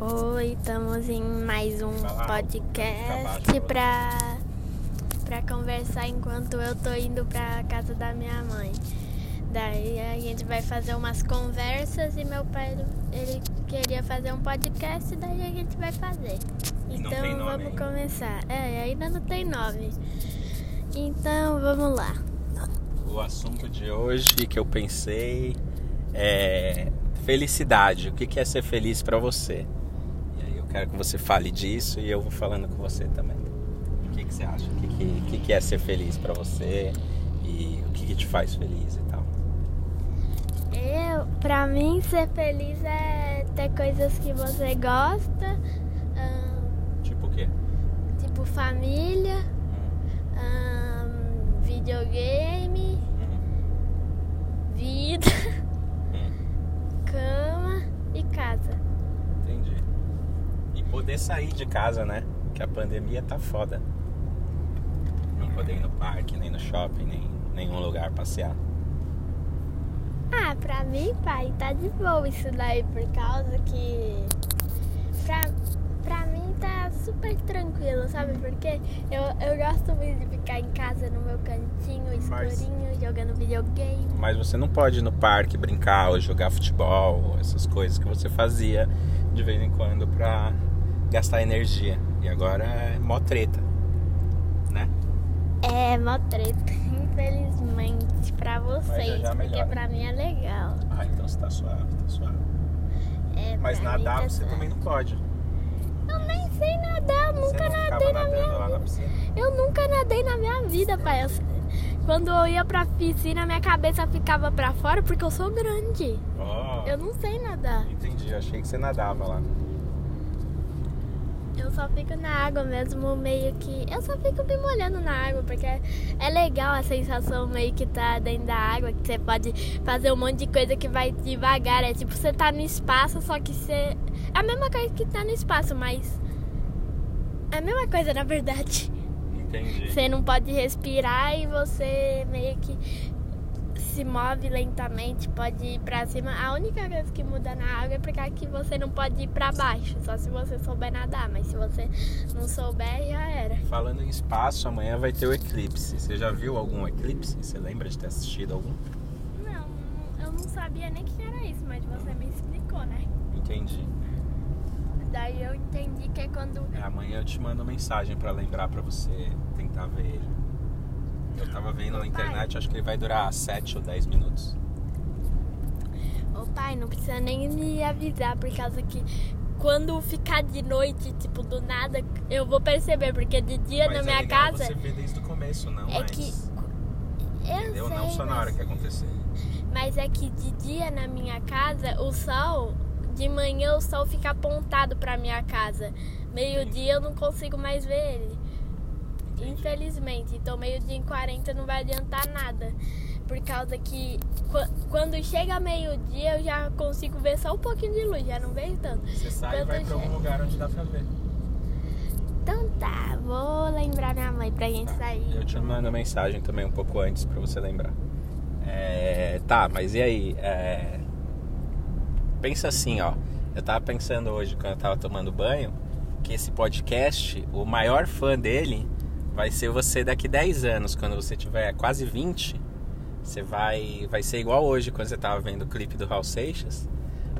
Oi, estamos em mais um podcast pra, pra conversar enquanto eu tô indo pra casa da minha mãe. Daí a gente vai fazer umas conversas e meu pai ele queria fazer um podcast, daí a gente vai fazer. E Então vamos ainda. começar. É, ainda não tem nome. Então vamos lá. O assunto de hoje que eu pensei é felicidade. O que é ser feliz pra você? Quero que você fale disso e eu vou falando com você também. O que que você acha? O que que, que que é ser feliz pra você? E o que que te faz feliz e tal? Eu, pra mim, ser feliz é ter coisas que você gosta, ahn, Tipo o quê? tipo família, ahn, videogame, Hum, vida, hum, cama e casa. entendi. E poder sair de casa, né? Que a pandemia tá foda. Não poder ir no parque, nem no shopping, nem em nenhum lugar passear. Ah, pra mim, pai, tá de boa isso daí, por causa que. Pra, pra mim tá super tranquilo, sabe por quê? Eu, eu gosto muito de ficar em casa no meu cantinho, Mas- escurinho, jogando videogame. Mas você não pode ir no parque brincar ou jogar futebol, essas coisas que você fazia de vez em quando pra gastar energia. E agora é mó treta, né? É, mó treta, infelizmente, pra vocês, já porque melhora. pra mim é legal. Ah, então você tá suave, tá suave. É, Mas nadar tá você suave. também não pode. Eu nem sei nadar, eu nunca nadei na minha piscina? Eu nunca nadei na minha vida, pai. Eu- quando eu ia pra piscina, minha cabeça ficava pra fora porque eu sou grande. Ó, Eu não sei nadar. entendi. Achei que você nadava lá. Eu só fico na água mesmo, meio que. Eu só fico me molhando na água, porque é legal a sensação meio que tá dentro da água, que você pode fazer um monte de coisa que vai devagar. É tipo, você tá no espaço, só que você. É a mesma coisa que tá no espaço, mas. É a mesma coisa, na verdade. Entendi. Você não pode respirar e você meio que se move lentamente, pode ir pra cima. A única coisa que muda na água é porque aqui você não pode ir pra baixo, só se você souber nadar, mas se você não souber, já era. Falando em espaço, amanhã vai ter o eclipse. Você já viu algum eclipse? Você lembra de ter assistido algum? Não, eu não sabia nem que era isso, mas você me explicou, né? Entendi. Daí eu entendi que é quando. É, amanhã eu te mando mensagem pra lembrar pra você tentar ver ele. Eu tava vendo na internet, acho que ele vai durar 7 ou 10 minutos. Ô pai, não precisa nem me avisar, por causa que quando ficar de noite, tipo, do nada, eu vou perceber, porque de dia Mas na é minha legal casa. Você vê desde o começo, não É antes. que- Eu Entendeu? sei, não só na mas- hora que acontecer. Mas é que de dia na minha casa, o sol, de manhã o sol fica apontado pra minha casa. Meio-dia eu não consigo mais ver ele. Entendi. Infelizmente. Então meio-dia em 40 não vai adiantar nada. Por causa que qu- quando chega meio-dia eu já consigo ver só um pouquinho de luz, já não vejo tanto. Você sai e Quando vai pra algum chega- lugar onde dá pra ver. Então tá, vou lembrar minha mãe pra gente Tá. sair. Eu te mando mensagem também um pouco antes pra você lembrar. É, tá, mas e aí? É, pensa assim, ó. Eu tava pensando hoje, quando eu tava tomando banho, que esse podcast, o maior fã dele vai ser você daqui 10 anos, quando você tiver quase 20. Você vai, vai ser igual hoje, quando você tava vendo o clipe do Raul Seixas.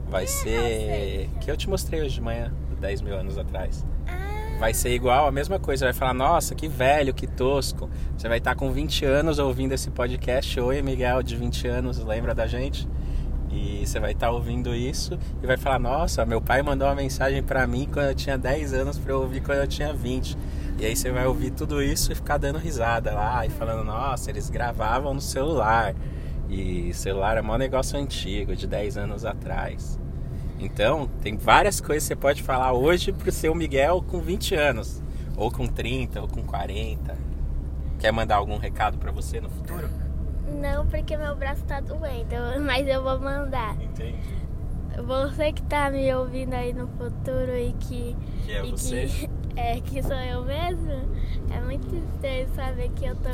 Vai ser. Seixas? Que eu te mostrei hoje de manhã, 10 mil anos atrás Ah, vai ser igual, a mesma coisa. Vai falar, nossa, que velho, que tosco. Você vai estar com 20 anos ouvindo esse podcast. Oi, Miguel, de 20 anos, lembra da gente? E você vai estar ouvindo isso e vai falar, nossa, meu pai mandou uma mensagem pra mim quando eu tinha 10 anos pra eu ouvir quando eu tinha 20. E aí você vai ouvir tudo isso e ficar dando risada lá e falando, nossa, eles gravavam no celular. E celular é um negócio antigo, de 10 anos atrás. Então, tem várias coisas que você pode falar hoje pro seu Miguel com 20 anos, ou com 30, ou com 40. Quer mandar algum recado pra você no futuro? não, porque meu braço tá doendo, mas eu vou mandar. Entendi. Você que tá me ouvindo aí no futuro e que. Que é e você? que é, que sou eu mesmo, é muito estranho saber que eu tô.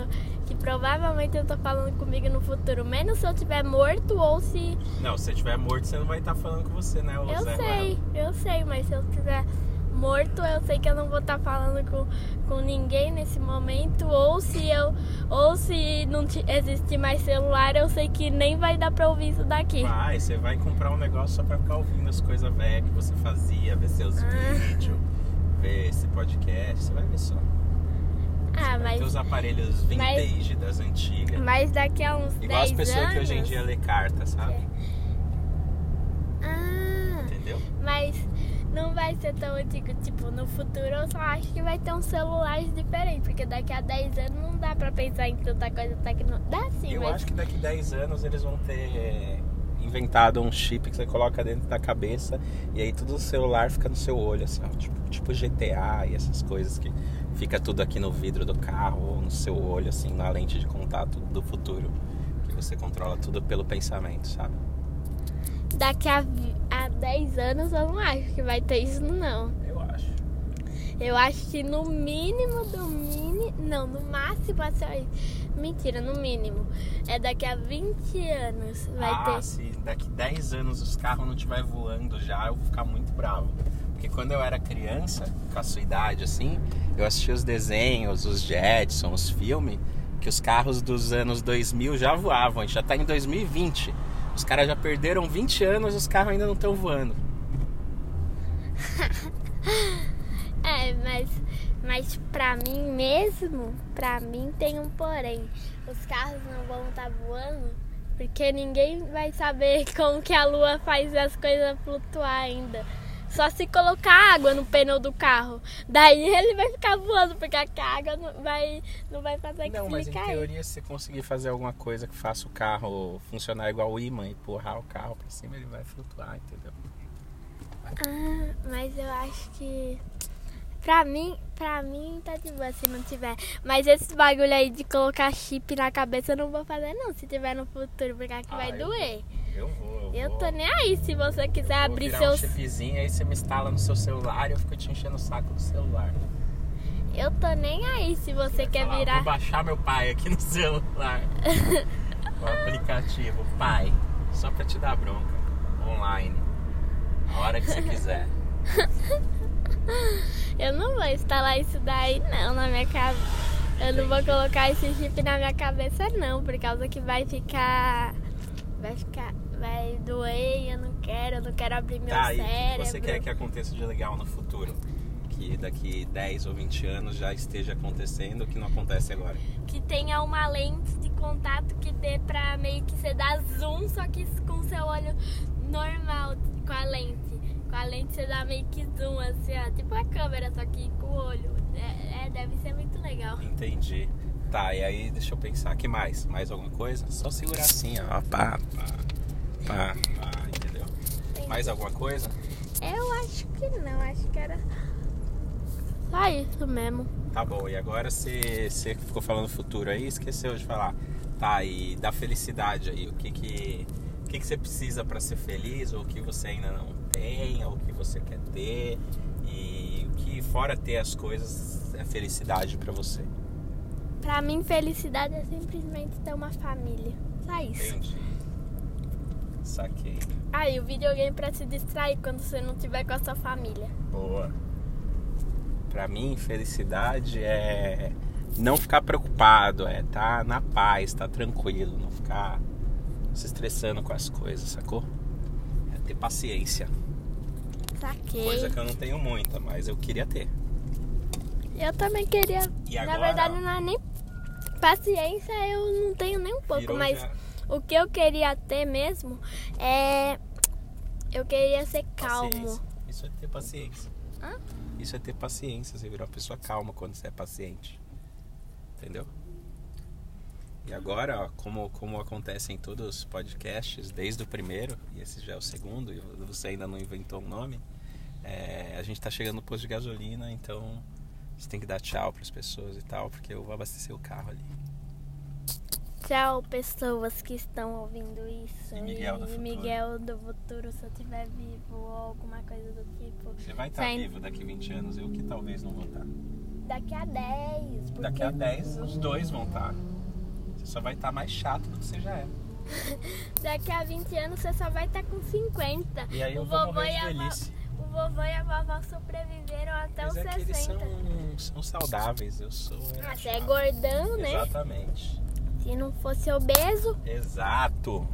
Que provavelmente eu tô falando comigo no futuro. Menos se eu tiver morto ou se. Não, se você estiver morto, você não vai estar falando com você, né? Eu sei, eu sei, mas se eu estiver morto, eu sei que eu não vou estar falando com, com ninguém nesse momento. Ou se eu. Ou se não existir mais celular, eu sei que nem vai dar pra ouvir isso daqui. Vai, você vai comprar um negócio só pra ficar ouvindo as coisas velhas que você fazia, ver seus ah. vídeos ver esse podcast, você vai ver só. Ah, mas. Ter os aparelhos vintage mas, das antigas. Mas daqui a uns Igual as pessoas anos, que hoje em dia lê carta, sabe? É. Ah. Entendeu? Mas não vai ser tão antigo. Tipo, no futuro eu só acho que vai ter uns celulares diferentes. Porque daqui a 10 anos não dá pra pensar em tanta coisa tecnológica. Dá sim, Eu mas... acho que daqui a 10 anos eles vão ter inventado um chip que você coloca dentro da cabeça e aí tudo o celular fica no seu olho, assim, ó, tipo, tipo GTA e essas coisas que fica tudo aqui no vidro do carro ou no seu olho, assim, na lente de contato do futuro, que você controla tudo pelo pensamento, sabe? Daqui a, a 10 anos eu não acho que vai ter isso, não. Eu acho. Eu acho que no mínimo do mínimo, não, no máximo assim, Mentira, no mínimo. É daqui a 20 anos vai ah, ter. se daqui 10 anos os carros não estiver voando já, eu vou ficar muito bravo. Porque quando eu era criança, com a sua idade assim, eu assistia os desenhos, os Jetsons, os filmes, que os carros dos anos 2000 já voavam. A gente já tá em 2020. Os caras já perderam 20 anos e os carros ainda não estão voando. é, mas mas pra mim mesmo, pra mim tem um porém. Os carros não vão estar tá voando porque ninguém vai saber como que a lua faz as coisas flutuar ainda. Só se colocar água no pneu do carro. Daí ele vai ficar voando, porque a água não vai, não vai fazer não, que mas em teoria, se você conseguir fazer alguma coisa que faça o carro funcionar igual o imã, empurrar o carro pra cima, ele vai flutuar, entendeu? Ah, mas eu acho que Pra mim, pra mim tá de boa se não tiver. Mas esse bagulho aí de colocar chip na cabeça eu não vou fazer não, se tiver no futuro, porque aqui ah, vai eu doer. Eu vou, eu, eu vou. tô nem aí se você quiser eu abrir seu. Um chipzinho, aí você me instala no seu celular e eu fico te enchendo o saco do celular. Eu tô nem aí se você quer falar, virar. Vou baixar meu pai aqui no celular. o aplicativo, pai. Só pra te dar bronca. Online. A hora que você quiser. Eu não vou instalar isso daí não na minha cabeça. Eu não vou colocar esse chip na minha cabeça não, por causa que vai ficar. Vai ficar. Vai doer eu não quero, eu não quero abrir meu tá, cérebro. E o que você quer que aconteça de legal no futuro? Que daqui 10 ou 20 anos já esteja acontecendo o que não acontece agora? Que tenha uma lente de contato que dê pra meio que você dar zoom, só que com seu olho normal, com a lente. Com a lente você dá meio que zoom, assim, ó. Tipo a câmera, só que com o olho. É, é, deve ser muito legal. Entendi. Tá, e aí deixa eu pensar. que mais? Mais alguma coisa? Só segurar assim, ó. Pá, pá, pá, pá, entendeu? Entendi. Mais alguma coisa? Eu acho que não, acho que era só isso mesmo. Tá bom, e agora você, você ficou falando futuro aí, esqueceu de falar. Tá, e da felicidade aí, o que que, o que, que você precisa para ser feliz ou o que você ainda não tem, ou o que você quer ter e o que fora ter as coisas é felicidade para você. Para mim felicidade é simplesmente ter uma família. Só isso. Entendi. Saquei. Ah, e o videogame para se distrair quando você não tiver com a sua família. Boa. Para mim felicidade é não ficar preocupado, é estar tá na paz, tá tranquilo, não ficar se estressando com as coisas, sacou? É ter paciência. Saquei. Coisa que eu não tenho muita, mas eu queria ter. Eu também queria. E agora, Na verdade, não é nem paciência, eu não tenho nem um pouco, mas já... o que eu queria ter mesmo é. Eu queria ser calmo. Paciência. Isso é ter paciência. Hã? Isso é ter paciência, você virar uma pessoa calma quando você é paciente. Entendeu? E agora, ó, como, como acontece em todos os podcasts, desde o primeiro, e esse já é o segundo, e você ainda não inventou um nome, é, a gente está chegando no posto de gasolina, então você tem que dar tchau para as pessoas e tal, porque eu vou abastecer o carro ali. Tchau, pessoas que estão ouvindo isso. E Miguel do futuro. Miguel do futuro, se eu estiver vivo ou alguma coisa do tipo. Você vai estar Saindo- vivo daqui 20 anos, eu que talvez não vou estar. Daqui a 10. Porque Daqui a 10, os dois vão estar. Você só vai estar mais chato do que você já é. Daqui a 20 anos você só vai estar com 50. E aí eu o vou vovô morrer e de a velhice. vó- O vovô e a vovó sobreviveram até Mas os é que eles 60. são, são saudáveis, eu sou. é Ah, você é gordão, né? Exatamente. Se não fosse obeso. Exato.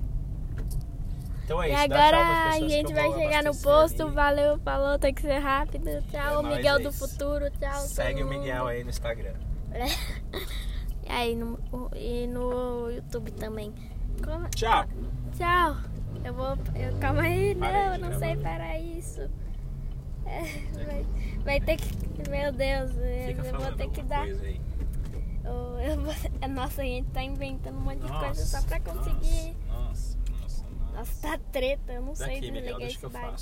Então é e isso, agora a gente vai chegar no posto. ali. Valeu, falou, tem que ser rápido. Tchau, É Miguel é do futuro. Tchau. Segue o Miguel aí no Instagram. E aí, no, e no YouTube também. Como- Tchau. Tchau. Eu vou. Eu, calma aí, não, não sei parar isso. É, vai, vai ter que. Meu Deus, Fica eu vou ter que dar. Coisa. Eu, nossa, a gente tá inventando um monte de coisa Nossa, só pra conseguir. Nossa, nossa, nossa. Nossa, tá treta, eu não sei Daqui, Miguel, desligar esse faço.